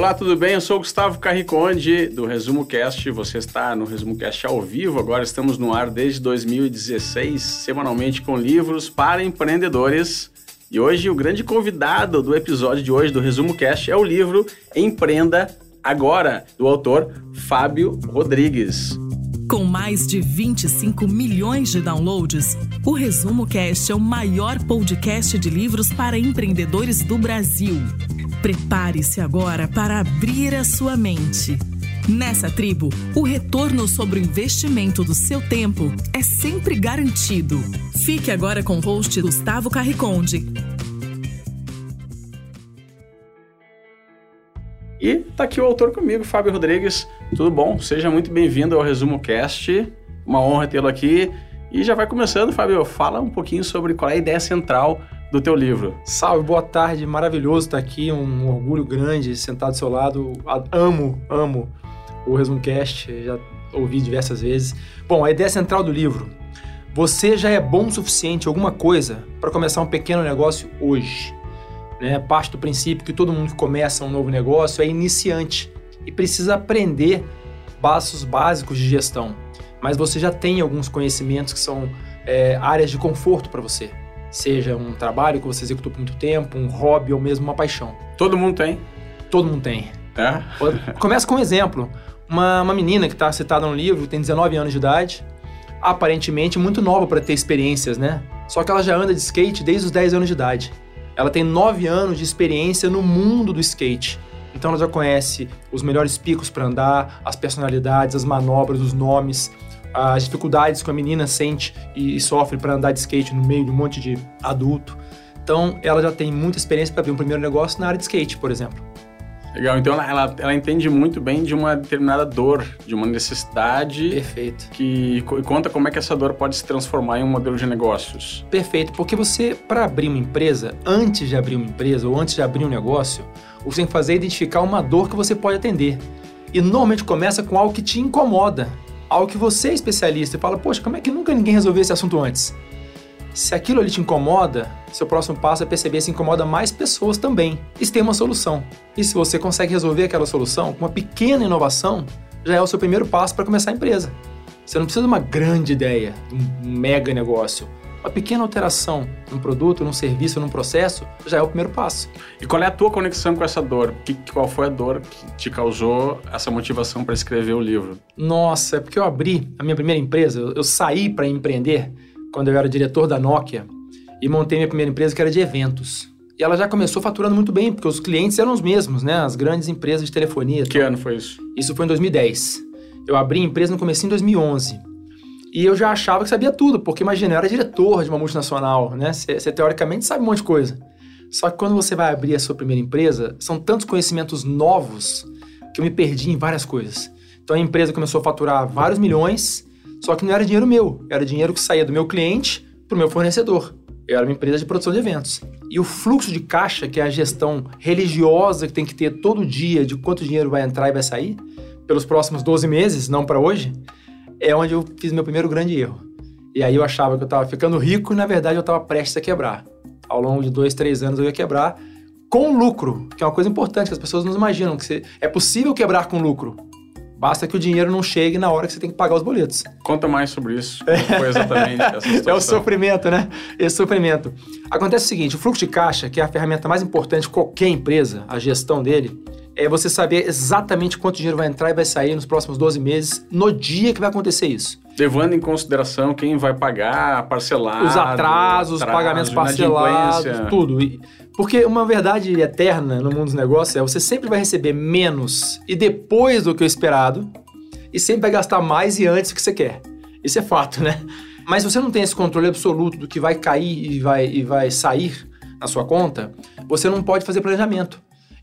Olá, tudo bem? Eu sou o Gustavo Carriconde do Resumo Cast. Você está no Resumo Cast ao vivo. Agora estamos no ar desde 2016, semanalmente com livros para empreendedores. E hoje o grande convidado do episódio de hoje do Resumo Cast é o livro Empreenda Agora, do autor Fábio Rodrigues. Com mais de 25 milhões de downloads, o Resumo Cast é o maior podcast de livros para empreendedores do Brasil. Prepare-se agora para abrir a sua mente. Nessa tribo, o retorno sobre o investimento do seu tempo é sempre garantido. Fique agora com o host Gustavo Carriconde. E tá aqui o autor comigo, Fábio Rodrigues. Tudo bom? Seja muito bem-vindo ao Resumo Cast. Uma honra tê-lo aqui. E já vai começando, Fábio. Fala um pouquinho sobre qual é a ideia central do teu livro. Salve, boa tarde. Maravilhoso estar aqui. Um orgulho grande sentado do seu lado. Amo, amo o Resumo Cast. Já ouvi diversas vezes. Bom, a ideia central do livro. Você já é bom o suficiente alguma coisa para começar um pequeno negócio hoje. Né? Parte do princípio que todo mundo que começa um novo negócio é iniciante e precisa aprender passos básicos de gestão. Mas você já tem alguns conhecimentos que são é, áreas de conforto para você. Seja um trabalho que você executou por muito tempo, um hobby ou mesmo uma paixão. Todo mundo tem? Todo mundo tem. É? Começa com um exemplo. Uma, uma menina que está citada no livro, tem 19 anos de idade, aparentemente muito nova para ter experiências, né? Só que ela já anda de skate desde os 10 anos de idade. Ela tem nove anos de experiência no mundo do skate. Então ela já conhece os melhores picos para andar, as personalidades, as manobras, os nomes, as dificuldades que a menina sente e, sofre para andar de skate no meio de um monte de adulto. Então ela já tem muita experiência para abrir um primeiro negócio na área de skate, por exemplo. Legal, então ela, ela, ela, entende muito bem de uma determinada dor, de uma necessidade. Perfeito. Que conta como é que essa dor pode se transformar em um modelo de negócios. Perfeito, porque você, para abrir uma empresa, antes de abrir uma empresa ou antes de abrir um negócio, você tem que fazer é identificar uma dor que você pode atender. E normalmente começa com algo que te incomoda, algo que você é especialista e fala, poxa, como é que nunca ninguém resolveu esse assunto antes? Se aquilo ali te incomoda, seu próximo passo é perceber se incomoda mais pessoas também. E tem uma solução. E se você consegue resolver aquela solução com uma pequena inovação, já é o seu primeiro passo para começar a empresa. Você não precisa de uma grande ideia, um mega negócio. Uma pequena alteração num produto, num serviço, num processo, já é o primeiro passo. E qual é a tua conexão com essa dor? Que, qual foi a dor que te causou essa motivação para escrever o livro? Nossa, é porque eu abri a minha primeira empresa, eu saí para empreender quando eu era diretor da Nokia e montei minha primeira empresa que era de eventos. E ela já começou faturando muito bem, porque os clientes eram os mesmos, né? As grandes empresas de telefonia. Que ano foi isso? Isso foi em 2010. Eu abri a empresa no começo em 2011. E eu já achava que sabia tudo, porque imagina, eu era diretor de uma multinacional, né? Você teoricamente sabe um monte de coisa. Só que quando você vai abrir a sua primeira empresa, são tantos conhecimentos novos que eu me perdi em várias coisas. Então a empresa começou a faturar vários milhões só que não era dinheiro meu, era dinheiro que saía do meu cliente para o meu fornecedor. Eu era uma empresa de produção de eventos. E o fluxo de caixa, que é a gestão religiosa que tem que ter todo dia de quanto dinheiro vai entrar e vai sair, pelos próximos 12 meses, não para hoje, é onde eu fiz meu primeiro grande erro. E aí eu achava que eu estava ficando rico e na verdade eu estava prestes a quebrar. Ao longo de dois, três anos eu ia quebrar com lucro, que é uma coisa importante que as pessoas não imaginam que é possível quebrar com lucro. Basta que o dinheiro não chegue na hora que você tem que pagar os boletos. Conta mais sobre isso. Como foi exatamente essa situação? É o sofrimento, né? Esse sofrimento. Acontece o seguinte: o fluxo de caixa, que é a ferramenta mais importante de qualquer empresa, a gestão dele, é você saber exatamente quanto dinheiro vai entrar e vai sair nos próximos 12 meses, no dia que vai acontecer isso. Levando em consideração quem vai pagar, parcelado. Os atrasos, os pagamentos parcelados, tudo. Porque uma verdade eterna no mundo dos negócios é você sempre vai receber menos e depois do que o esperado e sempre vai gastar mais e antes do que você quer. Isso é fato, né? Mas se você não tem esse controle absoluto do que vai cair e vai, e vai sair na sua conta, você não pode fazer planejamento.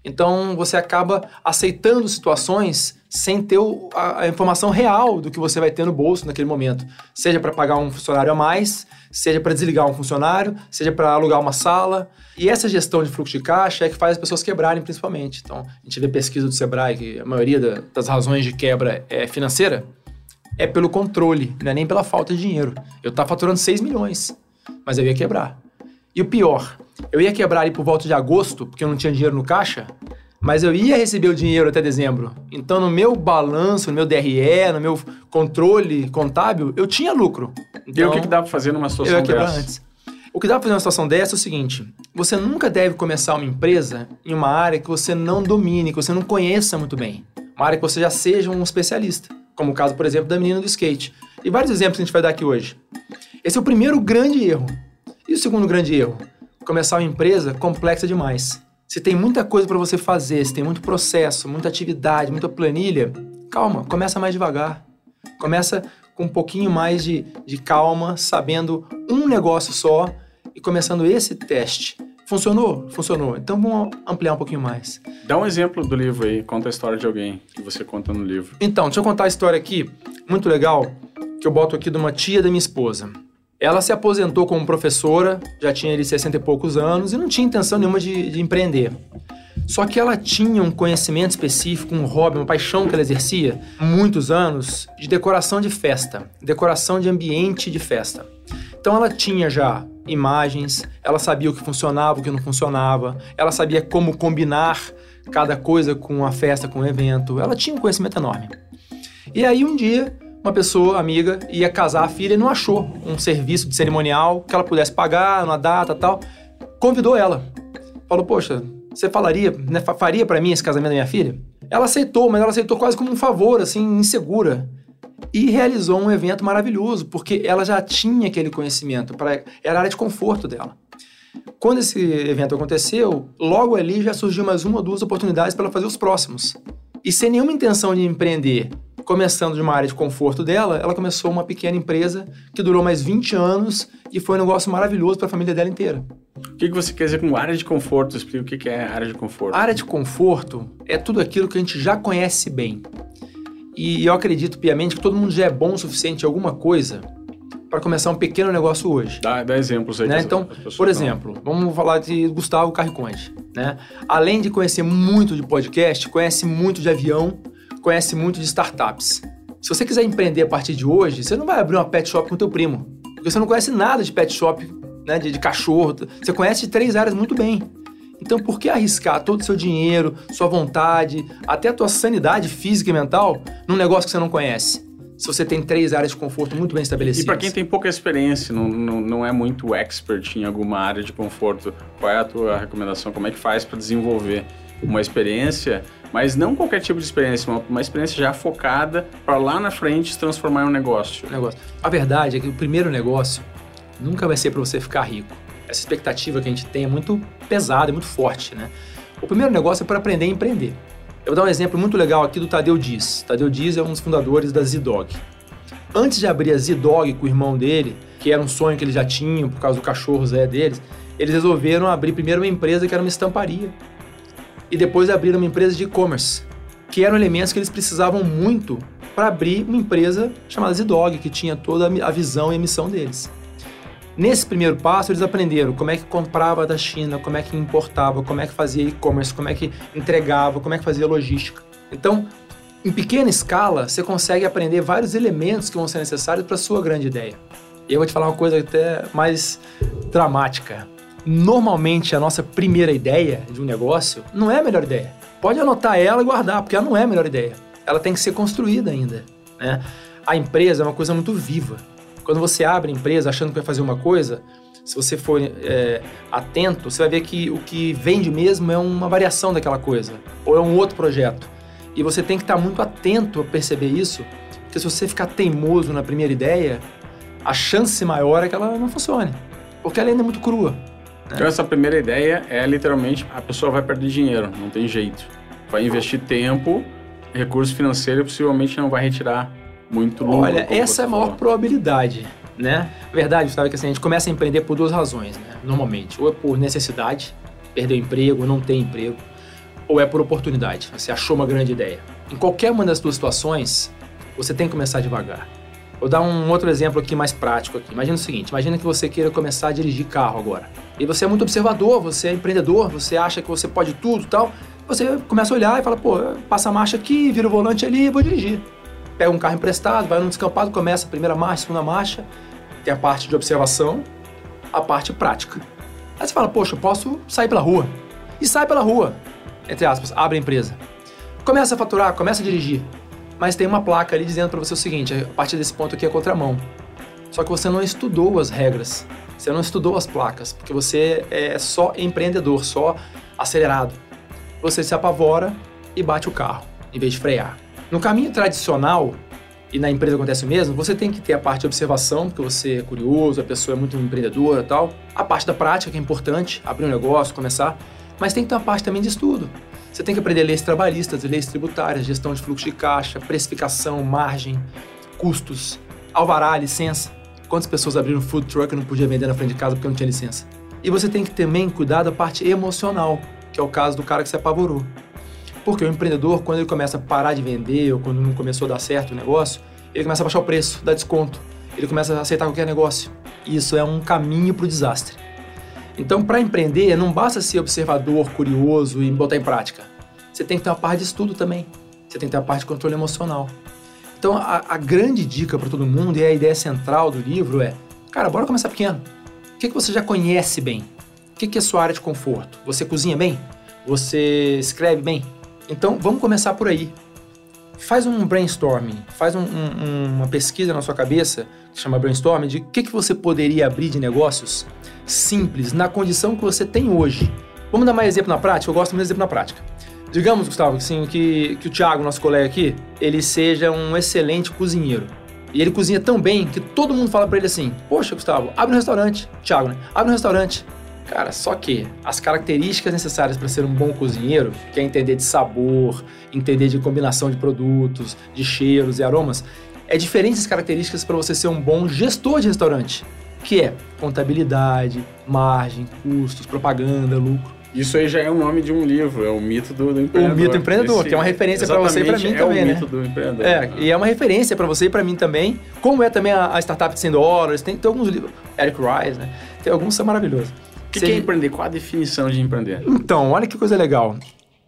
Então você acaba aceitando situações sem ter a, informação real do que você vai ter no bolso naquele momento. Seja para pagar um funcionário a mais, seja para desligar um funcionário, seja para alugar uma sala. E essa gestão de fluxo de caixa é que faz as pessoas quebrarem, principalmente. Então, a gente vê pesquisa do Sebrae que a maioria da, das razões de quebra é financeira, é pelo controle, não é nem pela falta de dinheiro. Eu estava faturando 6 milhões, mas eu ia quebrar. E o pior, eu ia quebrar ali por volta de agosto, porque eu não tinha dinheiro no caixa. mas eu ia receber o dinheiro até dezembro. Então, no meu balanço, no meu DRE, no meu controle contábil, eu tinha lucro. Então, e o que, que dá para fazer numa situação eu ia quebrar dessa? antes. O que dá para fazer numa situação dessa é o seguinte: você nunca deve começar uma empresa em uma área que você não domine, que você não conheça muito bem. Uma área que você já seja um especialista. Como o caso, por exemplo, da menina do skate. E vários exemplos que a gente vai dar aqui hoje. Esse é o primeiro grande erro. E o segundo grande erro? Começar uma empresa complexa demais. Se tem muita coisa para você fazer, se tem muito processo, muita atividade, muita planilha, calma, começa mais devagar. Começa com um pouquinho mais de, de calma, sabendo um negócio só e começando esse teste. Funcionou? Funcionou. Então vamos ampliar um pouquinho mais. Dá um exemplo do livro aí, conta a história de alguém que você conta no livro. Então, deixa eu contar a história aqui, muito legal, que eu boto aqui de uma tia da minha esposa. Ela se aposentou como professora, já tinha ali 60 e poucos anos e não tinha intenção nenhuma de, de empreender. Só que ela tinha um conhecimento específico, um hobby, uma paixão que ela exercia, muitos anos, de decoração de festa, decoração de ambiente de festa. Então ela tinha já imagens, ela sabia o que funcionava, o que não funcionava, ela sabia como combinar cada coisa com a festa, com o evento. Ela tinha um conhecimento enorme. E aí um dia uma pessoa, amiga, ia casar a filha e não achou um serviço de cerimonial que ela pudesse pagar numa data tal. Convidou ela. Falou, poxa, você falaria, né, faria para mim esse casamento da minha filha? Ela aceitou, mas ela aceitou quase como um favor, assim, insegura. E realizou um evento maravilhoso, porque ela já tinha aquele conhecimento, pra, era a área de conforto dela. Quando esse evento aconteceu, logo ali já surgiu mais uma ou duas oportunidades para ela fazer os próximos. E sem nenhuma intenção de empreender, começando de uma área de conforto dela, ela começou uma pequena empresa que durou mais 20 anos e foi um negócio maravilhoso para a família dela inteira. O que, que você quer dizer com área de conforto? Explica o que, que é área de conforto. A área de conforto é tudo aquilo que a gente já conhece bem. E eu acredito piamente que todo mundo já é bom o suficiente em alguma coisa para começar um pequeno negócio hoje. Dá, dá exemplos aí. Né? Então, por exemplo, não... vamos falar de Gustavo Carriconde. Né? Além de conhecer muito de podcast, conhece muito de avião, conhece muito de startups. Se você quiser empreender a partir de hoje, você não vai abrir uma pet shop com o teu primo, porque você não conhece nada de pet shop, né, de, de cachorro. Você conhece de três áreas muito bem. Então, por que arriscar todo o seu dinheiro, sua vontade, até a tua sanidade física e mental num negócio que você não conhece? Se você tem três áreas de conforto muito bem estabelecidas. E para quem tem pouca experiência, não, não, não, é muito expert em alguma área de conforto, qual é a tua recomendação? Como é que faz para desenvolver uma experiência, mas não qualquer tipo de experiência, uma, uma experiência já focada para lá na frente se transformar em um negócio. negócio. A verdade é que o primeiro negócio nunca vai ser para você ficar rico. Essa expectativa que a gente tem é muito pesada, é muito forte, né? O primeiro negócio é para aprender a empreender. Eu vou dar um exemplo muito legal aqui do Tadeu Diz. Tadeu Diz é um dos fundadores da Z-Dog. Antes de abrir a Z-Dog com o irmão dele, que era um sonho que eles já tinham por causa do cachorro Zé deles, eles resolveram abrir primeiro uma empresa que era uma estamparia. E depois abriram uma empresa de e-commerce, que eram elementos que eles precisavam muito para abrir uma empresa chamada Z-Dog, que tinha toda a visão e a missão deles. Nesse primeiro passo, eles aprenderam como é que comprava da China, como é que importava, como é que fazia e-commerce, como é que entregava, como é que fazia logística. Então, em pequena escala, você consegue aprender vários elementos que vão ser necessários para sua grande ideia. E eu vou te falar uma coisa até mais dramática. Normalmente, a nossa primeira ideia de um negócio não é a melhor ideia. Pode anotar ela e guardar, porque ela não é a melhor ideia. Ela tem que ser construída ainda. Né? A empresa é uma coisa muito viva. Quando você abre a empresa achando que vai fazer uma coisa, se você for é, atento, você vai ver que o que vende mesmo é uma variação daquela coisa, ou é um outro projeto. E você tem que estar muito atento a perceber isso, porque se você ficar teimoso na primeira ideia, a chance maior é que ela não funcione, porque ela ainda é muito crua. Então, essa primeira ideia é literalmente a pessoa vai perder dinheiro, não tem jeito. Vai investir tempo, recurso financeiro e possivelmente não vai retirar muito longo. Olha, essa é a maior falou. probabilidade, né? Verdade, sabe que assim, a gente começa a empreender por duas razões, né? Normalmente, ou é por necessidade, perder o emprego, não ter emprego, ou é por oportunidade. Você achou uma grande ideia. Em qualquer uma das duas situações, você tem que começar devagar. Vou dar um outro exemplo aqui mais prático aqui. Imagina o seguinte, imagina que você queira começar a dirigir carro agora. E você é muito observador, você é empreendedor, você acha que você pode tudo e tal. Você começa a olhar e fala, pô, passa a marcha aqui, vira o volante ali e vou dirigir pega um carro emprestado, vai num descampado, começa a primeira marcha, segunda marcha, tem a parte de observação, a parte prática. Aí você fala, poxa, eu posso sair pela rua. E sai pela rua. entre aspas, abre a empresa. Começa a faturar, começa a dirigir. Mas tem uma placa ali dizendo para você o seguinte: a partir desse ponto aqui é contramão. Só que você não estudou as regras, você não estudou as placas, porque você é só empreendedor, só acelerado. Você se apavora e bate o carro, em vez de frear. No caminho tradicional, e na empresa acontece o mesmo, você tem que ter a parte de observação, porque você é curioso, a pessoa é muito empreendedora tal. A parte da prática, que é importante, abrir um negócio, começar. Mas tem que ter uma parte também de estudo. Você tem que aprender leis trabalhistas, leis tributárias, gestão de fluxo de caixa, precificação, margem, custos, alvará, licença. Quantas pessoas abriram food truck e não podia vender na frente de casa porque não tinha licença? E você tem que também cuidar da parte emocional, que é o caso do cara que se apavorou. Porque o empreendedor, quando ele começa a parar de vender ou quando não começou a dar certo o negócio, ele começa a baixar o preço, dar desconto, ele começa a aceitar qualquer negócio. E isso é um caminho para o desastre. Então, para empreender, não basta ser observador, curioso e botar em prática. Você tem que ter uma parte de estudo também. Você tem que ter uma parte de controle emocional. Então, a, a grande dica para todo mundo e a ideia central do livro é: cara, bora começar pequeno. O que, que você já conhece bem? O que, que é sua área de conforto? Você cozinha bem? Você escreve bem? Então, vamos começar por aí. Faz um brainstorming, faz um, um, uma pesquisa na sua cabeça, que chama brainstorming, de o que, que você poderia abrir de negócios simples, na condição que você tem hoje. Vamos dar mais exemplo na prática? Eu gosto muito de exemplo na prática. Digamos, Gustavo, assim, que, que o Thiago, nosso colega aqui, ele seja um excelente cozinheiro. E ele cozinha tão bem que todo mundo fala para ele assim: Poxa, Gustavo, abre um restaurante. Thiago, né? Abre um restaurante. Cara, só que as características necessárias para ser um bom cozinheiro, que é entender de sabor, entender de combinação de produtos, de cheiros e aromas, é diferente das características para você ser um bom gestor de restaurante, que é contabilidade, margem, custos, propaganda, lucro. Isso aí já é o nome de um livro, é o mito do, do empreendedor. O mito do empreendedor, Esse, que é uma referência para você e para mim é também, o né? mito do empreendedor. É, e é uma referência para você e para mim também, como é também a, a startup de 100 dólares, tem, tem alguns livros, Eric Rice, né? Tem alguns que são maravilhosos. O que, que é empreender? Qual a definição de empreender? Então, olha que coisa legal.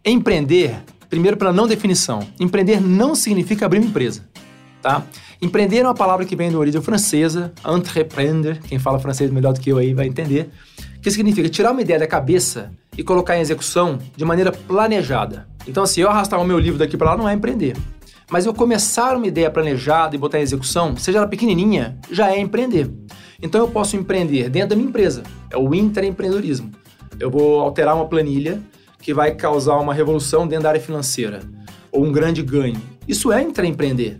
Empreender, primeiro pela não definição. Empreender não significa abrir uma empresa, tá? Empreender é uma palavra que vem da origem francesa, entreprendre, quem fala francês melhor do que eu aí vai entender, que significa tirar uma ideia da cabeça e colocar em execução de maneira planejada. Então, assim, eu arrastar o meu livro daqui para lá não é empreender. Mas eu começar uma ideia planejada e botar em execução, seja ela pequenininha, já é empreender. Então eu posso empreender dentro da minha empresa. É o intraempreendedorismo. Eu vou alterar uma planilha que vai causar uma revolução dentro da área financeira ou um grande ganho. Isso é intraempreender.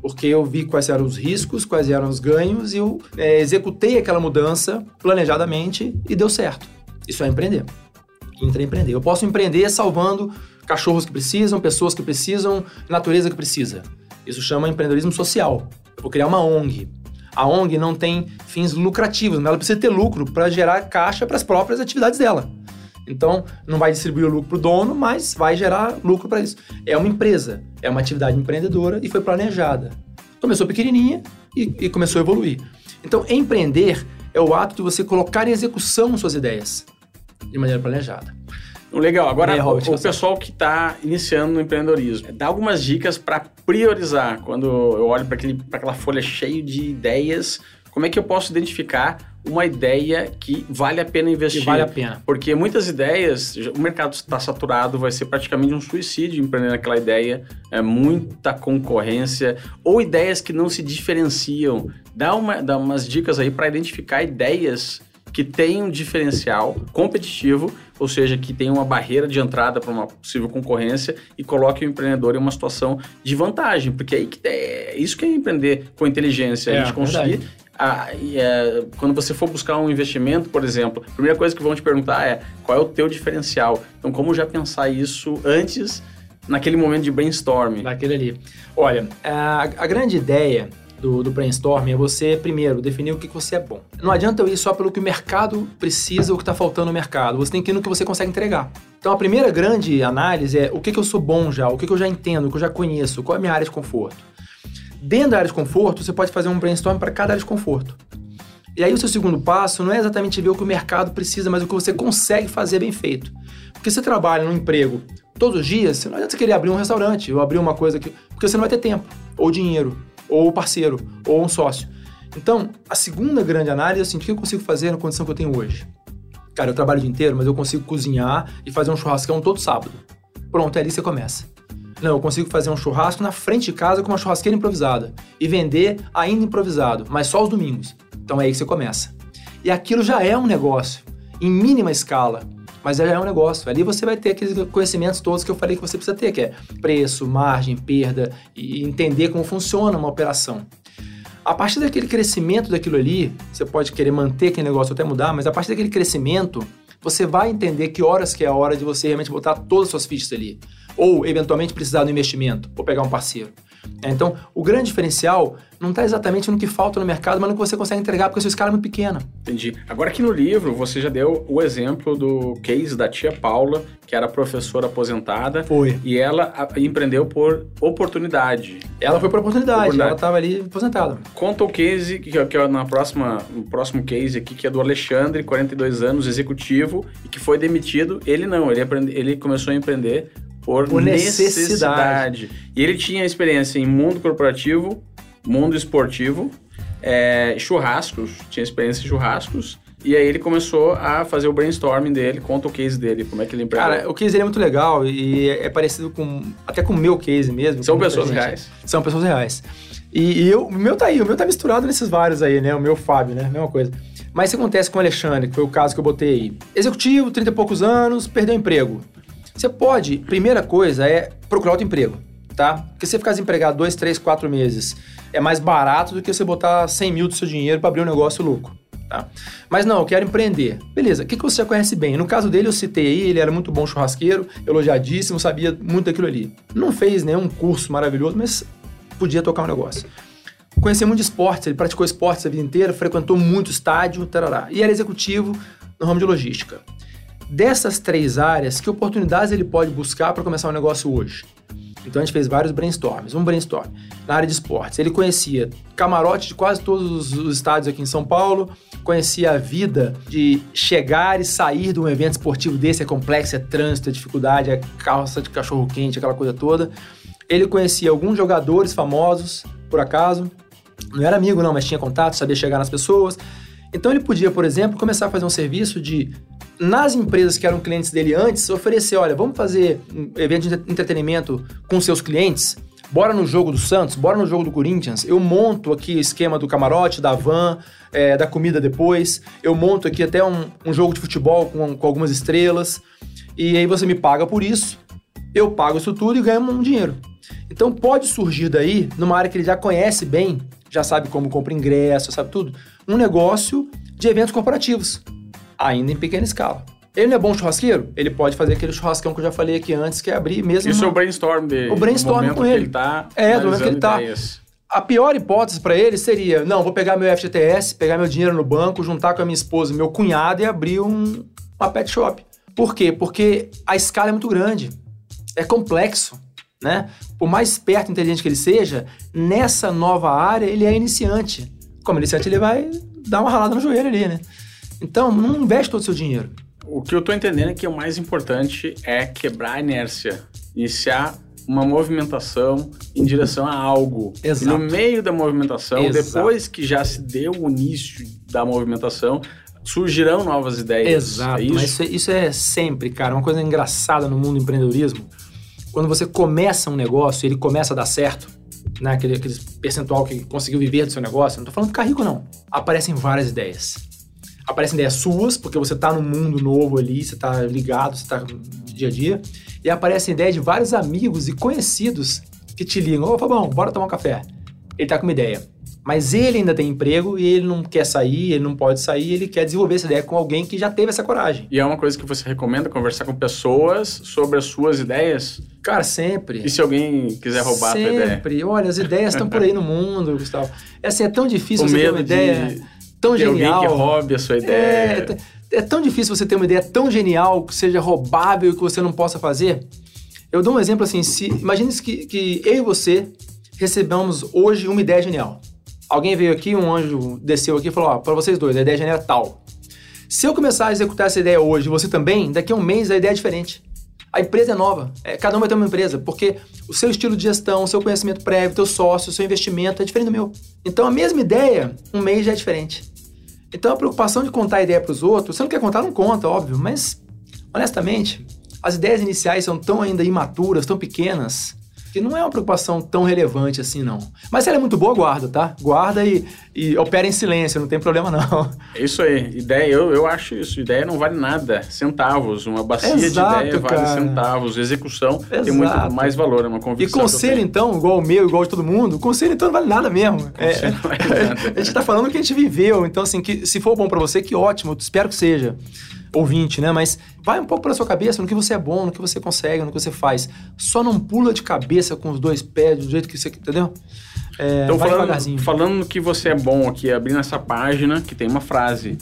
Porque eu vi quais eram os riscos, quais eram os ganhos e eu é, executei aquela mudança planejadamente e deu certo. Isso é empreender. Intraempreender. Eu posso empreender salvando cachorros que precisam, pessoas que precisam, natureza que precisa. Isso chama empreendedorismo social. Eu vou criar uma ONG. A ONG não tem fins lucrativos, mas ela precisa ter lucro para gerar caixa para as próprias atividades dela. Então, não vai distribuir o lucro para o dono, mas vai gerar lucro para isso. É uma empresa, é uma atividade empreendedora e foi planejada. Começou pequenininha e, e começou a evoluir. Então, empreender é o ato de você colocar em execução suas ideias de maneira planejada. Legal. Agora, o, o pessoal que está iniciando no empreendedorismo, dá algumas dicas para priorizar. Quando eu olho para aquela folha cheia de ideias, como é que eu posso identificar uma ideia que vale a pena investir? Que vale a pena. Porque muitas ideias, o mercado está saturado, vai ser praticamente um suicídio empreender naquela ideia, é muita concorrência, ou ideias que não se diferenciam. Dá, uma, dá umas dicas aí para identificar ideias que têm um diferencial competitivo ou seja, que tem uma barreira de entrada para uma possível concorrência e coloque o empreendedor em uma situação de vantagem, porque aí que é isso que é empreender com inteligência, é, a gente conseguir a, é, quando você for buscar um investimento, por exemplo, a primeira coisa que vão te perguntar é qual é o teu diferencial. Então, como já pensar isso antes, naquele momento de brainstorming? Naquele ali. Olha, a, a grande ideia do, do brainstorming é você, primeiro, definir o que, você é bom. Não adianta eu ir só pelo que o mercado precisa ou o que está faltando no mercado. Você tem que ir no que você consegue entregar. Então, a primeira grande análise é o que, que eu sou bom já, o que, que eu já entendo, o que eu já conheço, qual é a minha área de conforto. Dentro da área de conforto, você pode fazer um brainstorm para cada área de conforto. E aí, o seu segundo passo não é exatamente ver o que o mercado precisa, mas o que você consegue fazer bem feito. Porque você trabalha num emprego todos os dias, não adianta você querer abrir um restaurante ou abrir uma coisa que. Porque você não vai ter tempo ou dinheiro ou parceiro, ou um sócio. Então, a segunda grande análise é assim, o que eu consigo fazer na condição que eu tenho hoje? Cara, eu trabalho o dia inteiro, mas eu consigo cozinhar e fazer um churrascão todo sábado. Pronto, é ali você começa. Não, eu consigo fazer um churrasco na frente de casa com uma churrasqueira improvisada e vender ainda improvisado, mas só os domingos. Então é aí que você começa. E aquilo já é um negócio, em mínima escala, mas já é um negócio. Ali você vai ter aqueles conhecimentos todos que eu falei que você precisa ter, que é preço, margem, perda e entender como funciona uma operação. A partir daquele crescimento daquilo ali, você pode querer manter aquele negócio até mudar, mas a partir daquele crescimento, você vai entender que horas que é a hora de você realmente botar todas as suas fichas ali. Ou, eventualmente, precisar do investimento, ou pegar um parceiro. É, então, o grande diferencial não está exatamente no que falta no mercado, mas no que você consegue entregar, porque a sua escala é muito pequena. Entendi. Agora aqui no livro, você já deu o exemplo do case da tia Paula, que era professora aposentada. Foi. E ela empreendeu por oportunidade. Ela foi por oportunidade, oportunidade. ela estava ali aposentada. Conta o case, que, que é na próxima, no próximo case aqui, que é do Alexandre, 42 anos, executivo, e que foi demitido. Ele não, ele, aprende, ele começou a empreender por, por necessidade. necessidade. E ele tinha experiência em mundo corporativo, mundo esportivo, é, churrascos, tinha experiência em churrascos. E aí ele começou a fazer o brainstorming dele, conta o case dele, como é que ele empreendeu. Cara, o case dele é muito legal e é parecido com até com o meu case mesmo. São pessoas reais. São pessoas reais. E, e eu, o meu tá aí, o meu tá misturado nesses vários aí, né? O meu Fábio, né? Mesma coisa. Mas isso acontece com o Alexandre, que foi o caso que eu botei aí. Executivo, 30 e poucos anos, perdeu o emprego. Você pode, primeira coisa é procurar outro emprego, tá? Porque você ficar desempregado dois, três, quatro meses é mais barato do que você botar 100 mil do seu dinheiro para abrir um negócio louco. Tá? Mas não, eu quero empreender. Beleza, o que, que você conhece bem? No caso dele, eu citei aí, ele era muito bom churrasqueiro, elogiadíssimo, sabia muito daquilo ali. Não fez nenhum curso maravilhoso, mas podia tocar um negócio. Conhecia muito de esportes, ele praticou esportes a vida inteira, frequentou muito estádio, tarará. E era executivo no ramo de logística dessas três áreas, que oportunidades ele pode buscar para começar um negócio hoje? Então a gente fez vários brainstorms. Um brainstorm na área de esportes. Ele conhecia camarote de quase todos os estádios aqui em São Paulo, conhecia a vida de chegar e sair de um evento esportivo desse, é complexo, é trânsito, é dificuldade, é calça de cachorro quente, aquela coisa toda. Ele conhecia alguns jogadores famosos, por acaso. Não era amigo, não, mas tinha contato, sabia chegar nas pessoas. Então ele podia, por exemplo, começar a fazer um serviço de nas empresas que eram clientes dele antes, oferecer, olha, vamos fazer um evento de entretenimento com seus clientes? Bora no jogo do Santos, bora no jogo do Corinthians. Eu monto aqui o esquema do camarote, da van, é, da comida depois. Eu monto aqui até um, um jogo de futebol com, com, algumas estrelas. E aí você me paga por isso. Eu pago isso tudo e ganho um dinheiro. Então pode surgir daí, numa área que ele já conhece bem, já sabe como compra ingresso, sabe tudo, um negócio de eventos corporativos ainda em pequena escala. Ele não é bom churrasqueiro? Ele pode fazer aquele churrascão que eu já falei aqui antes, que é abrir mesmo. Isso é o brainstorm dele. O brainstorm com ele. ele tá é, do momento que ele está. A pior hipótese para ele seria: não, vou pegar meu FGTS, pegar meu dinheiro no banco, juntar com a minha esposa e meu cunhado e abrir um, uma pet shop. Por quê? Porque a escala é muito grande. É complexo. Né? Por mais esperto e inteligente que ele seja, nessa nova área ele é iniciante. Como iniciante, ele vai dar uma ralada no joelho ali, né? Então, não investe todo o seu dinheiro. O que eu estou entendendo é que o mais importante é quebrar a inércia, iniciar uma movimentação em direção a algo. Exato. E no meio da movimentação, Exato. depois que já se deu o início da movimentação, surgirão novas ideias. Exato, é isso? mas isso, isso é sempre, cara, uma coisa engraçada no mundo do empreendedorismo. Quando você começa um negócio ele começa a dar certo, né, aquele, aquele percentual que conseguiu viver do seu negócio, não estou falando de ficar rico, não. Aparecem várias ideias aparecem ideias suas, porque você está num mundo novo ali, você está ligado, você está dia a dia, e aparecem ideias de vários amigos e conhecidos que te ligam, ô Fabão, bora tomar um café. Ele está com uma ideia. Mas ele ainda tem emprego e ele não quer sair, ele não pode sair, ele quer desenvolver essa ideia com alguém que já teve essa coragem. E é uma coisa que você recomenda conversar com pessoas sobre as suas ideias? Cara, sempre. E se alguém quiser roubar sempre. a tua ideia? Sempre. Olha, as ideias estão por aí no mundo, Gustavo. É assim, é tão difícil o você ter uma ideia. De tão Tem genial. alguém que roube a sua é, ideia. É, é tão difícil você ter uma ideia tão genial que seja roubável e que você não possa fazer. Eu dou um exemplo assim: se, imagine que, que eu e você recebamos hoje uma ideia genial. Alguém veio aqui, um anjo desceu aqui e falou: Ó, para vocês dois, a ideia genial é tal. Se eu começar a executar essa ideia hoje, você também, daqui a um mês a ideia é diferente. A empresa é nova, é, cada um vai ter uma empresa, porque o seu estilo de gestão, o seu conhecimento prévio, o seu sócio, o seu investimento é diferente do meu. Então a mesma ideia, um mês já é diferente. Então a preocupação de contar a ideia para os outros, você não quer contar, não conta, óbvio, mas honestamente, as ideias iniciais são tão ainda imaturas, tão pequenas, que não é uma preocupação tão relevante assim, não. Mas se ela é muito boa, guarda, tá? Guarda e, e opera em silêncio, não tem problema não. É isso aí. Ideia, eu, eu acho isso. Ideia não vale nada. Centavos. Uma bacia Exato, de ideia vale cara. centavos. Execução tem Exato. muito mais valor, é uma E convicção. eu conselho, então, igual o meu, igual de todo mundo, conselho, então, não vale nada mesmo. É, vale nada. a gente tá falando o que a gente viveu. Então, assim, que se for bom pra você, que ótimo. Eu espero que seja. Ouvinte, né? Mas vai um pouco pela sua cabeça no que você é bom, no que você consegue, no que você faz. Só não pula de cabeça com os dois pés, do jeito que você... Entendeu? É, Então, vai falando, falando que você é bom aqui, abrindo essa página, que tem uma frase.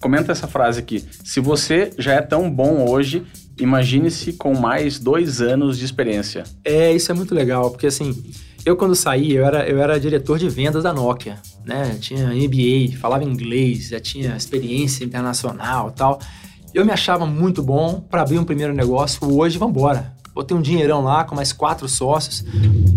Comenta essa frase aqui. Se você já é tão bom hoje, imagine-se com mais dois anos de experiência. É, isso é muito legal, porque assim, eu quando saí, eu era, eu era diretor de vendas da Nokia, né? Tinha MBA, falava inglês, já tinha experiência internacional e tal. Eu me achava muito bom para abrir um primeiro negócio. Hoje, vambora. Botei um dinheirão lá com mais quatro sócios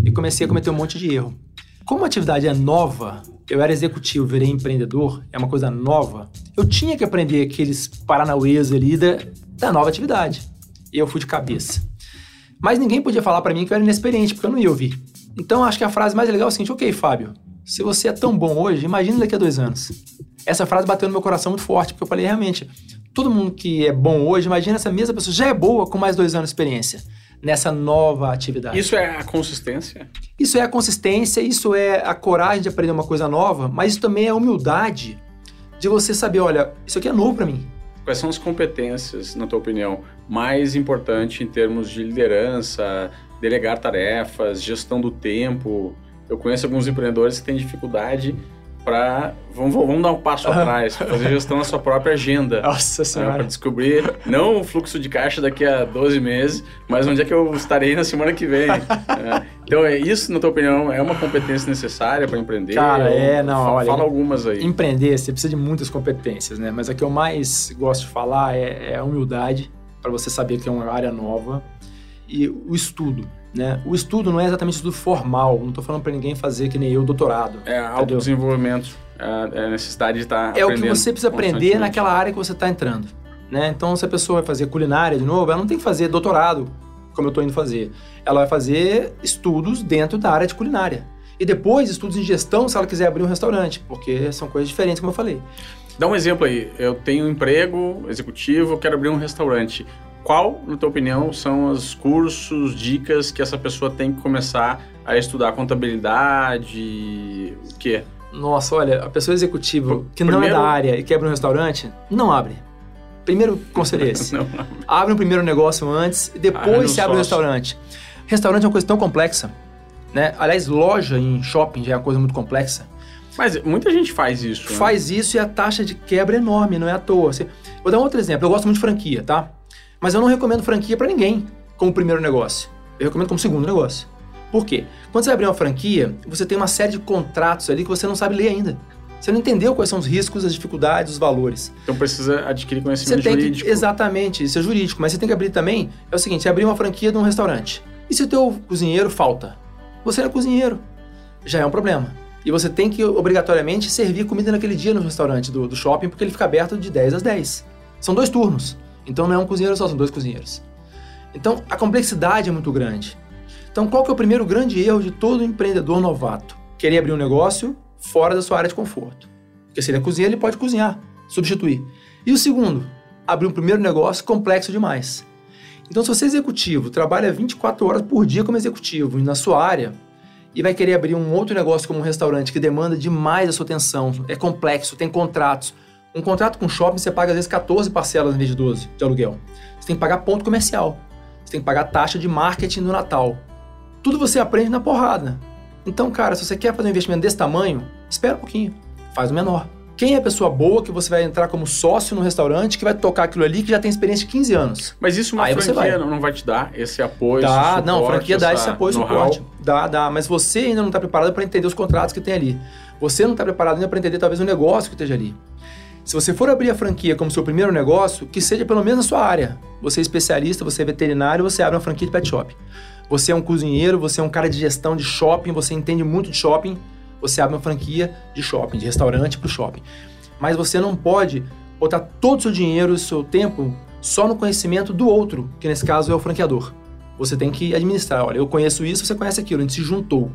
e comecei a cometer um monte de erro. Como a atividade é nova, eu era executivo, virei empreendedor, é uma coisa nova, eu tinha que aprender aqueles paranauês ali da, da nova atividade. E eu fui de cabeça. Mas ninguém podia falar para mim que eu era inexperiente, porque eu não ia ouvir. Então acho que a frase mais legal é o seguinte: ok, Fábio, se você é tão bom hoje, imagine daqui a dois anos. Essa frase bateu no meu coração muito forte, porque eu falei, realmente, todo mundo que é bom hoje, imagina essa mesma pessoa já é boa com mais dois anos de experiência nessa nova atividade. Isso é a consistência? Isso é a consistência, isso é a coragem de aprender uma coisa nova, mas isso também é a humildade de você saber, olha, isso aqui é novo para mim. Quais são as competências, na tua opinião, mais importantes em termos de liderança, delegar tarefas, gestão do tempo? Eu conheço alguns empreendedores que têm dificuldade para. Vamos, vamos dar um passo atrás, fazer gestão da sua própria agenda. Nossa para descobrir não o fluxo de caixa daqui a 12 meses, mas onde é que eu estarei na semana que vem. É. Então, é isso, na tua opinião, é uma competência necessária para empreender? Cara, Ou- é, não, fa- olha, Fala algumas aí. Empreender, você precisa de muitas competências, né? Mas a que eu mais gosto de falar é, é a humildade, para você saber que é uma área nova, e o estudo, né? O estudo não é exatamente estudo formal, não estou falando para ninguém fazer que nem eu, doutorado. É autodesenvolvimento, é a necessidade de estar É o que você precisa aprender naquela área que você está entrando. Né? Então, se a pessoa vai fazer culinária de novo, ela não tem que fazer doutorado, como eu estou indo fazer. Ela vai fazer estudos dentro da área de culinária. E depois, estudos em gestão, se ela quiser abrir um restaurante, porque são coisas diferentes, como eu falei. Dá um exemplo aí. Eu tenho um emprego executivo, quero abrir um restaurante. Qual, na tua opinião, são os cursos, dicas que essa pessoa tem que começar a estudar? Contabilidade, o quê? Nossa, olha, a pessoa executiva que não é Primeiro- da área e quer abrir um restaurante, não abre. Primeiro conselho é esse. Não. abre um primeiro negócio antes e depois um você abre um sócio. restaurante. Restaurante é uma coisa tão complexa, né? Aliás, loja em shopping já é uma coisa muito complexa. Mas muita gente faz isso. né? Faz isso e a taxa de quebra é enorme, não é à toa. Vou dar um outro exemplo. Eu gosto muito de franquia, tá? Mas eu não recomendo franquia pra ninguém como primeiro negócio. Eu recomendo como segundo negócio. Por quê? Quando você abrir uma franquia, você tem uma série de contratos ali que você não sabe ler ainda. Você não entendeu quais são os riscos, as dificuldades, os valores. Então precisa adquirir Você conhecimento tem jurídico. que, exatamente, isso é jurídico, mas você tem que abrir também, é o seguinte, você abrir uma franquia de um restaurante. E se o teu cozinheiro falta? Você não é cozinheiro. Já é um problema. E você tem que, obrigatoriamente, servir comida naquele dia no restaurante do, do shopping, porque ele fica aberto de 10 às 10. São dois turnos. Então não é um cozinheiro só, são dois cozinheiros. Então a complexidade é muito grande. Então qual que é o primeiro grande erro de todo empreendedor novato? Querer abrir um negócio fora da sua área de conforto. Porque se ele é cozinheiro, ele pode cozinhar, substituir. E o segundo, abrir um primeiro negócio complexo demais. Então, se você é executivo, trabalha 24 horas por dia como executivo na sua área, e vai querer abrir um outro negócio como um restaurante que demanda demais a sua atenção, é complexo, tem contratos. Um contrato com shopping você paga às vezes 14 parcelas em vez de 12 de aluguel. Você tem que pagar ponto comercial. Você tem que pagar taxa de marketing no Natal. Tudo você aprende na porrada. Então, cara, se você quer fazer um investimento desse tamanho, espera um pouquinho, faz o menor. Quem é a pessoa boa que você vai entrar como sócio no restaurante que vai tocar aquilo ali que já tem experiência de 15 anos? Mas isso uma Aí você franquia vai. não vai te dar esse apoio, Dá, esse suporte, não, a franquia dá esse apoio suporte. Dá, dá, mas você ainda não está preparado para entender os contratos que tem ali. Você não está preparado ainda para entender talvez o negócio que esteja ali. Se você for abrir a franquia como seu primeiro negócio, que seja pelo menos na sua área. Você é especialista, você é veterinário, você abre uma franquia de pet shop. Você é um cozinheiro, você é um cara de gestão de shopping, você entende muito de shopping, você abre uma franquia de shopping, de restaurante para o shopping. Mas você não pode botar todo o seu dinheiro, o seu tempo, só no conhecimento do outro, que nesse caso é o franqueador. Você tem que administrar. Olha, eu conheço isso, você conhece aquilo, a gente se juntou.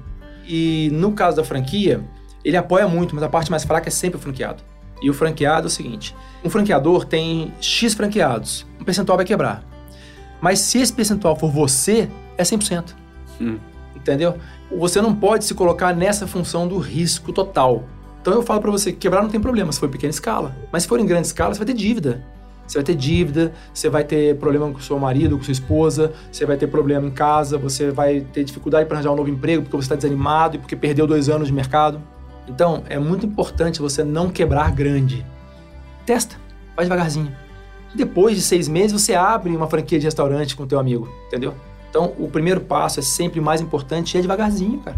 E no caso da franquia, ele apoia muito, mas a parte mais fraca é sempre o franqueado. E o franqueado é o seguinte: um franqueador tem X franqueados, um percentual vai quebrar. Mas se esse percentual for você, é 100%. Hum. Entendeu? Você não pode se colocar nessa função do risco total. Então eu falo para você que quebrar não tem problema se for em pequena escala. Mas se for em grande escala, você vai ter dívida. Você vai ter dívida, você vai ter problema com seu marido, com sua esposa, você vai ter problema em casa, você vai ter dificuldade para arranjar um novo emprego porque você está desanimado e porque perdeu dois anos de mercado. Então, é muito importante você não quebrar grande. Testa, faz devagarzinho. Depois de seis meses, você abre uma franquia de restaurante com o teu amigo, entendeu? Então, o primeiro passo é sempre mais importante e é devagarzinho, cara.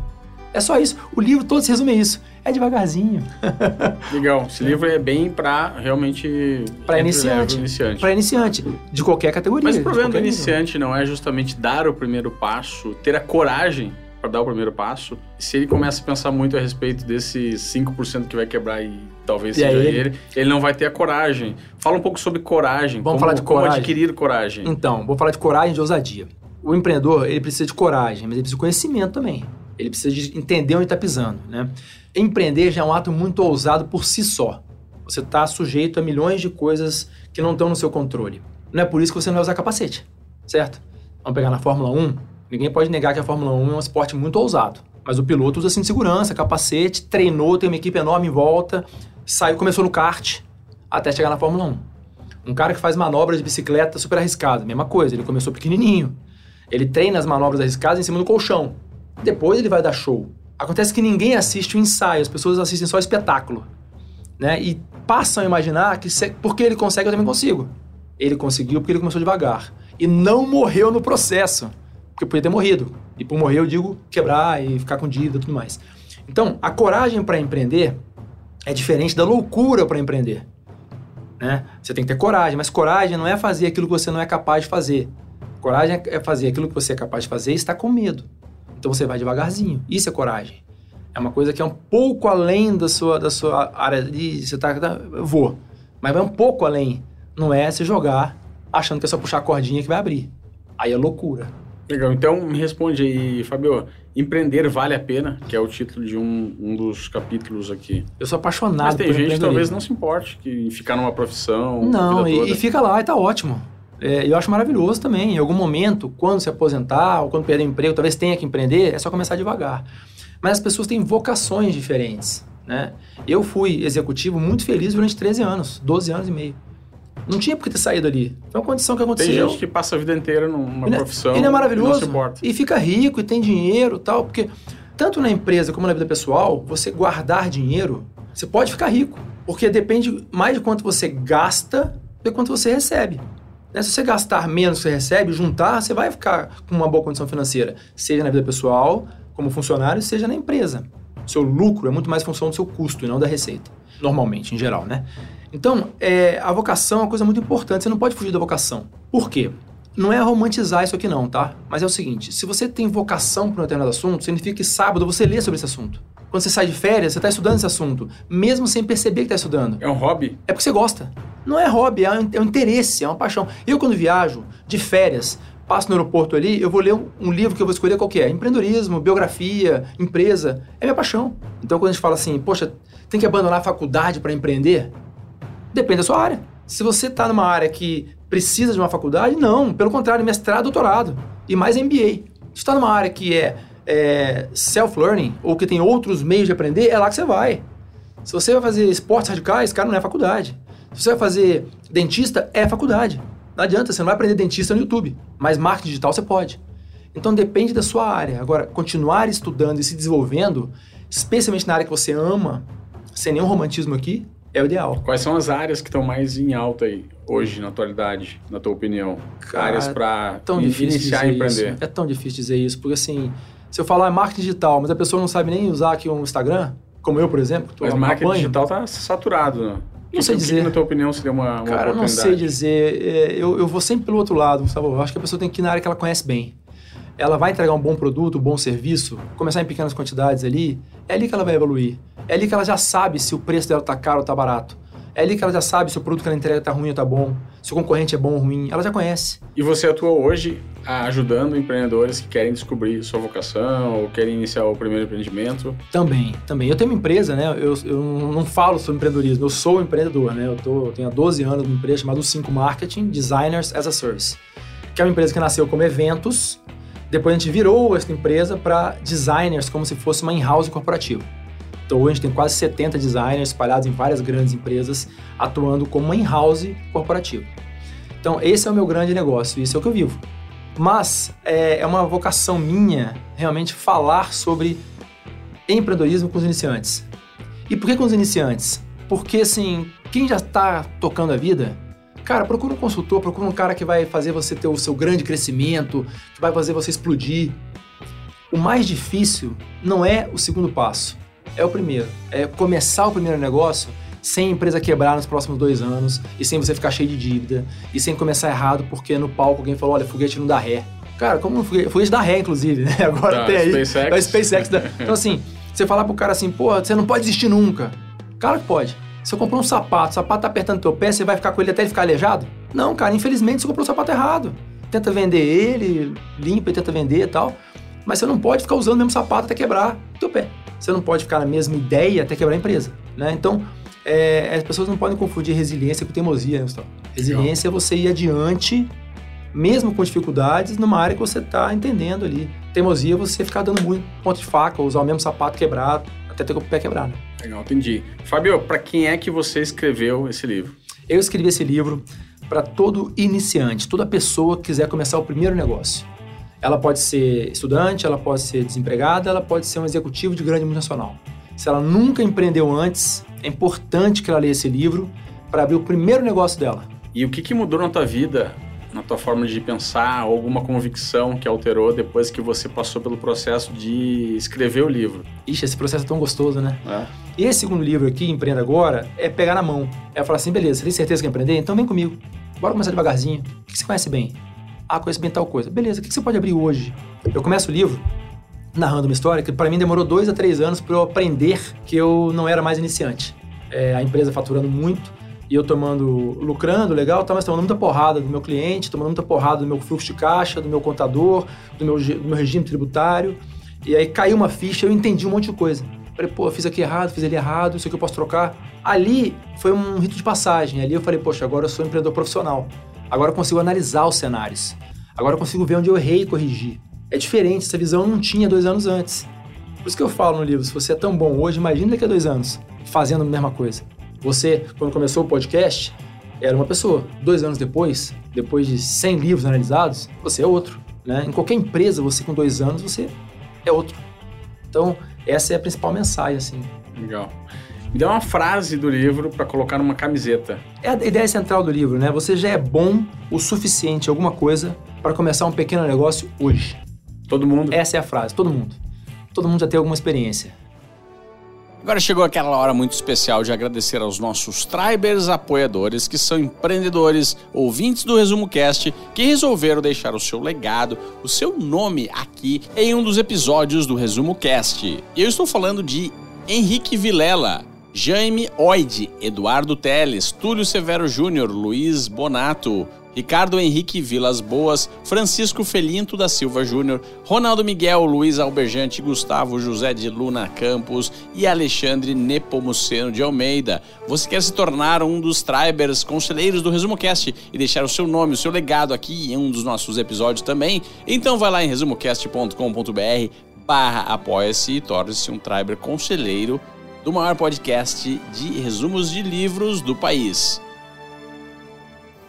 É só isso. O livro todo se resume a isso. É devagarzinho. Legal. Esse livro é bem para realmente... Para iniciante. iniciante. Para iniciante. De qualquer categoria. Mas o problema do iniciante nível. não é justamente dar o primeiro passo, ter a coragem para dar o primeiro passo. Se ele começa a pensar muito a respeito desses 5% que vai quebrar e talvez e seja ele? ele? ele, não vai ter a coragem. Fala um pouco sobre coragem. Vamos como, falar de coragem. Como adquirir coragem. Então, vou falar de coragem e de ousadia. O empreendedor, ele precisa de coragem, mas ele precisa de conhecimento também. Ele precisa de entender onde está pisando, né? Empreender já é um ato muito ousado por si só. Você está sujeito a milhões de coisas que não estão no seu controle. Não é por isso que você não vai usar capacete, certo? Vamos pegar na Fórmula 1, Ninguém pode negar que a Fórmula 1 é um esporte muito ousado. Mas o piloto usa cinto de segurança, capacete, treinou, tem uma equipe enorme em volta, saiu, começou no kart até chegar na Fórmula 1. Um cara que faz manobras de bicicleta super arriscada, mesma coisa, ele começou pequenininho. Ele treina as manobras arriscadas em cima do colchão. Depois ele vai dar show. Acontece que ninguém assiste o ensaio, as pessoas assistem só espetáculo. Né? E passam a imaginar que porque ele consegue, eu também consigo. Ele conseguiu porque ele começou devagar. E não morreu no processo porque podia ter morrido. E por morrer eu digo quebrar e ficar com dívida e tudo mais. Então, a coragem para empreender é diferente da loucura para empreender. Né? Você tem que ter coragem, mas coragem não é fazer aquilo que você não é capaz de fazer. Coragem é fazer aquilo que você é capaz de fazer e está com medo. Então você vai devagarzinho. Isso é coragem. É uma coisa que é um pouco além da sua, da sua área de. Você tá, tá. Eu vou. Mas vai um pouco além. Não é se jogar achando que é só puxar a cordinha que vai abrir. Aí é loucura. Legal, então me responde aí, Fabio. Empreender vale a pena, que é o título de um, um dos capítulos aqui. Eu sou apaixonado Mas tem gente que talvez não se importe que ficar numa profissão. Não, e, e, fica lá e tá ótimo. É, eu acho maravilhoso também. Em algum momento, quando se aposentar ou quando perder emprego, talvez tenha que empreender, é só começar devagar. Mas as pessoas têm vocações diferentes. Né? Eu fui executivo muito feliz durante 13 anos, 12 anos e meio. Não tinha por que ter saído ali. Foi uma condição que aconteceu. Tem gente que passa a vida inteira numa ele, é- profissão. Ele é maravilhoso. E, e fica rico e tem dinheiro tal. Porque tanto na empresa como na vida pessoal, você guardar dinheiro, você pode ficar rico. Porque depende mais de quanto você gasta do que quanto você recebe. Né? Se você gastar menos que você recebe, juntar, você vai ficar com uma boa condição financeira. Seja na vida pessoal, como funcionário, seja na empresa. Seu lucro é muito mais função do seu custo e não da receita. Normalmente, em geral, né? Então, é, a vocação é uma coisa muito importante, você não pode fugir da vocação. Por quê? Não é romantizar isso aqui não, tá? Mas é o seguinte, se você tem vocação para um determinado assunto, significa que sábado você lê sobre esse assunto. Quando você sai de férias, você está estudando esse assunto, mesmo sem perceber que está estudando. É um hobby? É porque você gosta. Não é hobby, é um, é um interesse, é uma paixão. Eu, quando viajo de férias, passo no aeroporto ali, eu vou ler um, um, livro que eu vou escolher qual que é. Empreendedorismo, biografia, empresa. É minha paixão. Então, quando a gente fala assim, poxa, tem que abandonar a faculdade para empreender, Depende da sua área. Se você está numa área que precisa de uma faculdade, não. Pelo contrário, mestrado, doutorado. E mais MBA. Se está numa área que é, é self-learning ou que tem outros meios de aprender, é lá que você vai. Se você vai fazer esportes radicais, cara, não é faculdade. Se você vai fazer dentista, é faculdade. Não adianta, você não vai aprender dentista no YouTube. Mas marketing digital você pode. Então depende da sua área. Agora, continuar estudando e se desenvolvendo, especialmente na área que você ama, sem nenhum romantismo aqui, é o ideal. Quais são as áreas que estão mais em alta aí, hoje, na atualidade, na tua opinião? Cara, áreas para iniciar a empreender. Isso. É tão difícil dizer isso, porque assim, se eu falar marketing digital, mas a pessoa não sabe nem usar aqui um Instagram, como eu, por exemplo. Mas marketing apanho, digital tá saturado, né? Não sei dizer. Que, na tua opinião, seria uma, uma Cara, não sei dizer. É, eu, eu vou sempre pelo outro lado, sabe? Eu acho que a pessoa tem que ir na área que ela conhece bem. Ela vai entregar um bom produto, um bom serviço, começar em pequenas quantidades ali, é ali que ela vai evoluir. É ali que ela já sabe se o preço dela tá caro ou tá barato. É ali que ela já sabe se o produto que ela entrega tá ruim ou tá bom, se o concorrente é bom ou ruim, ela já conhece. E você atua hoje ajudando empreendedores que querem descobrir sua vocação ou querem iniciar o primeiro empreendimento? Também, também. Eu tenho uma empresa, né? Eu, eu não falo sobre empreendedorismo, eu sou empreendedor, né? Eu, tô, eu tenho há 12 anos uma empresa chamada 5 Marketing Designers as a Service, que é uma empresa que nasceu como eventos, depois a gente virou essa empresa para designers, como se fosse uma in-house corporativa. Então hoje a gente tem quase 70 designers espalhados em várias grandes empresas, atuando como uma in-house corporativa. Então esse é o meu grande negócio, isso é o que eu vivo. Mas é, é uma vocação minha realmente falar sobre empreendedorismo com os iniciantes. E por que com os iniciantes? Porque assim, quem já está tocando a vida, cara, procura um consultor, procura um cara que vai fazer você ter o seu grande crescimento, que vai fazer você explodir. O mais difícil não é o segundo passo é o primeiro. É começar o primeiro negócio sem a empresa quebrar nos próximos dois anos e sem você ficar cheio de dívida e sem começar errado porque no palco alguém falou, olha, foguete não dá ré. Cara, como foguete, foguete dá ré, inclusive, né? Agora tá, tem aí. SpaceX. É SpaceX da... Então, assim, você falar pro cara assim, pô, você não pode desistir nunca. Cara que pode. Você comprou um sapato, o sapato tá apertando teu pé, você vai ficar com ele até ele ficar aleijado? Não, cara, infelizmente você comprou o sapato errado. Tenta vender ele, limpa e tenta vender e tal. Mas você não pode ficar usando o mesmo sapato até quebrar teu pé você não pode ficar na mesma ideia até quebrar a empresa, né? Então, é, as pessoas não podem confundir resiliência com teimosia, né, Gustavo? Resiliência Legal. é você ir adiante, mesmo com dificuldades, numa área que você está entendendo ali. Teimosia é você ficar dando muito ponto de faca, usar o mesmo sapato quebrado, até ter o pé quebrado. Legal, entendi. Fábio, para quem é que você escreveu esse livro? Eu escrevi esse livro para todo iniciante, toda pessoa que quiser começar o primeiro negócio. Ela pode ser estudante, ela pode ser desempregada, ela pode ser um executivo de grande multinacional. Se ela nunca empreendeu antes, é importante que ela leia esse livro para abrir o primeiro negócio dela. E o que, que mudou na tua vida, na tua forma de pensar, alguma convicção que alterou depois que você passou pelo processo de escrever o livro? Ixi, esse processo é tão gostoso, né? É. Esse segundo livro aqui, Empreenda Agora, é pegar na mão. É falar assim, beleza, você tem certeza que quer empreender? Então vem comigo. Bora começar devagarzinho. O que você conhece bem? Ah, conheço bem tal coisa. Beleza, o que você pode abrir hoje? Eu começo o livro narrando uma história que para mim demorou dois a três anos para eu aprender que eu não era mais iniciante. É, a empresa faturando muito e eu tomando, lucrando, legal, tá, mas tomando muita porrada do meu cliente, tomando muita porrada do meu fluxo de caixa, do meu contador, do meu, do meu regime tributário. E aí caiu uma ficha, eu entendi um monte de coisa. Falei, pô, fiz aqui errado, fiz ali errado, isso aqui eu posso trocar. Ali foi um rito de passagem. Ali eu falei, poxa, agora eu sou empreendedor profissional. Agora eu consigo analisar os cenários. Agora eu consigo ver onde eu errei e corrigir. É diferente, essa visão eu não tinha dois anos antes. Por isso que eu falo no livro, se você é tão bom hoje, imagine daqui a dois anos, fazendo a mesma coisa. Você, quando começou o podcast, era uma pessoa. Dois anos depois, depois de 100 livros analisados, você é outro. Né? Em qualquer empresa, você com dois anos, você é outro. Então, essa é a principal mensagem, assim. Legal. Me dá uma frase do livro para colocar numa camiseta. É a ideia central do livro, né? Você já é bom o suficiente alguma coisa para começar um pequeno negócio hoje. Todo mundo? Essa é a frase, todo mundo. Todo mundo já tem alguma experiência. Agora chegou aquela hora muito especial de agradecer aos nossos Tribers apoiadores, que são empreendedores, ouvintes do Resumo Cast, que resolveram deixar o seu legado, o seu nome aqui em um dos episódios do Resumo Cast. E eu estou falando de Henrique Vilela, Jaime Oide, Eduardo Teles, Túlio Severo Júnior, Luiz Bonato, Ricardo Henrique Vilas Boas, Francisco Felinto da Silva Júnior, Ronaldo Miguel, Luiz Alberjante, Gustavo José de Luna Campos e Alexandre Nepomuceno de Almeida. Você quer se tornar um dos Tribers conselheiros do Resumo Cast e deixar o seu nome, o seu legado aqui em um dos nossos episódios também? Então vai lá em resumocast.com.br barra apoia-se e torne-se um Triber conselheiro do maior podcast de resumos de livros do país.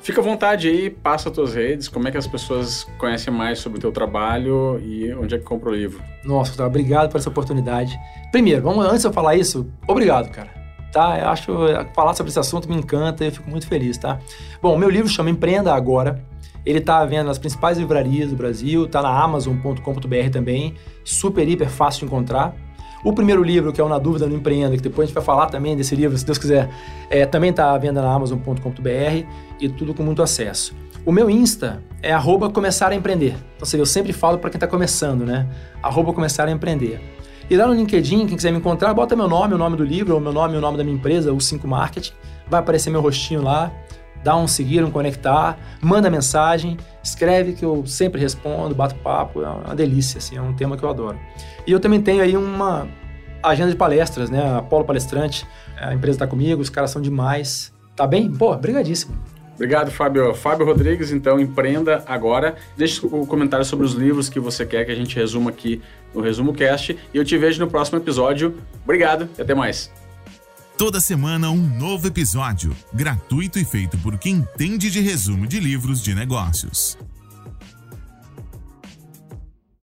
Fica à vontade aí, passa as tuas redes, como é que as pessoas conhecem mais sobre o teu trabalho e onde é que compra o livro. Nossa, tá, obrigado por essa oportunidade. Primeiro, vamos, antes de eu falar isso, obrigado, cara. Tá? Eu acho falar sobre esse assunto me encanta e eu fico muito feliz, tá? Bom, meu livro chama Empreenda Agora. Ele está à venda nas principais livrarias do Brasil, está na amazon.com.br também, super hiper fácil de encontrar. O primeiro livro, que é o Na Dúvida no Empreenda, que depois a gente vai falar também desse livro, se Deus quiser, é, também está à venda na Amazon.com.br e tudo com muito acesso. O meu Insta é arroba começar a empreender. Então, eu sempre falo para quem está começando, né? Arroba começar a empreender. E lá no LinkedIn, quem quiser me encontrar, bota meu nome, o nome do livro, ou meu nome o nome da minha empresa, o 5 Marketing. vai aparecer meu rostinho lá. Dá um seguir, um conectar, manda mensagem, escreve que eu sempre respondo, bato papo, é uma delícia, assim, é um tema que eu adoro. E eu também tenho aí uma agenda de palestras, né? Apolo Palestrante, a empresa está comigo, os caras são demais. Tá bem? Pô, brigadíssimo. Obrigado, Fábio. Fábio Rodrigues, então, empreenda agora. Deixe o comentário sobre os livros que você quer que a gente resuma aqui no Resumo Cast. E eu te vejo no próximo episódio. Obrigado e até mais. Toda semana um novo episódio, gratuito e feito por quem entende de resumo de livros de negócios.